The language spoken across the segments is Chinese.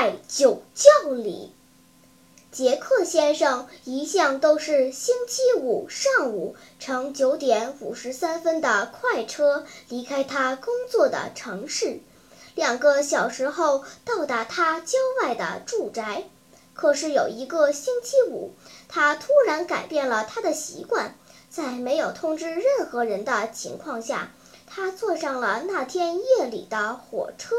在酒窖里。杰克先生一向都是星期五上午乘九点五十三分的快车离开他工作的城市，两个小时后到达他郊外的住宅。可是有一个星期五，他突然改变了他的习惯，在没有通知任何人的情况下，他坐上了那天夜里的火车。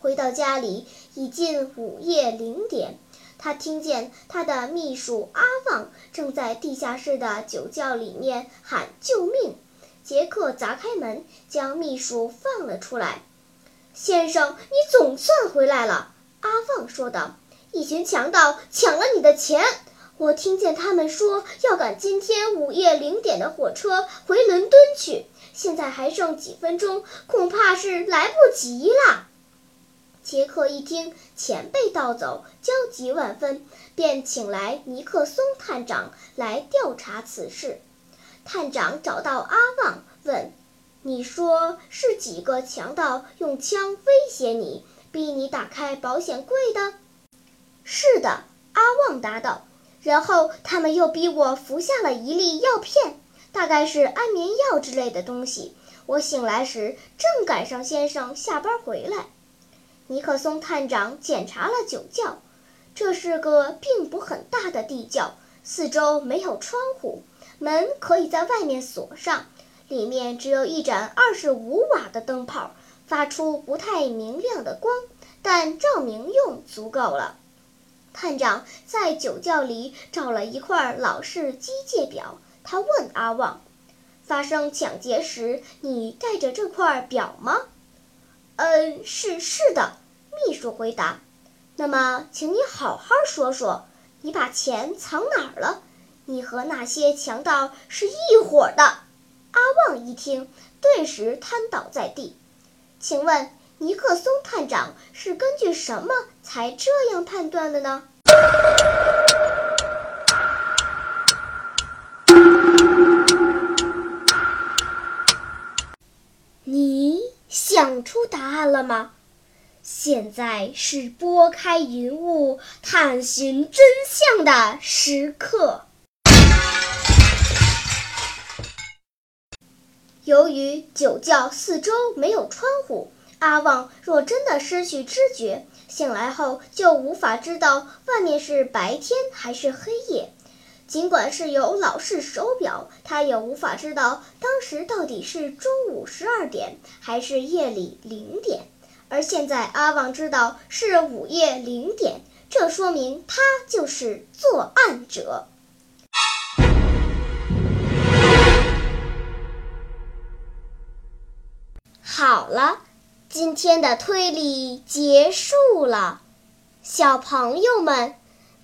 回到家里已近午夜零点。他听见他的秘书阿旺正在地下室的酒窖里面喊救命。杰克砸开门，将秘书放了出来。“先生，你总算回来了。”阿旺说道。“一群强盗抢了你的钱，我听见他们说要赶今天午夜零点的火车回伦敦去。现在还剩几分钟，恐怕是来不及了。”杰克一听钱被盗走，焦急万分，便请来尼克松探长来调查此事。探长找到阿旺，问：“你说是几个强盗用枪威胁你，逼你打开保险柜的？”“是的。”阿旺答道。“然后他们又逼我服下了一粒药片，大概是安眠药之类的东西。我醒来时正赶上先生下班回来。”尼克松探长检查了酒窖，这是个并不很大的地窖，四周没有窗户，门可以在外面锁上，里面只有一盏二十五瓦的灯泡，发出不太明亮的光，但照明用足够了。探长在酒窖里找了一块老式机械表，他问阿旺：“发生抢劫时，你带着这块表吗？”嗯，是是的，秘书回答。那么，请你好好说说，你把钱藏哪儿了？你和那些强盗是一伙的。阿旺一听，顿时瘫倒在地。请问，尼克松探长是根据什么才这样判断的呢？想出答案了吗？现在是拨开云雾探寻真相的时刻。由于酒窖四周没有窗户，阿旺若真的失去知觉，醒来后就无法知道外面是白天还是黑夜。尽管是有老式手表，他也无法知道当时到底是中午十二点还是夜里零点。而现在，阿旺知道是午夜零点，这说明他就是作案者。好了，今天的推理结束了，小朋友们。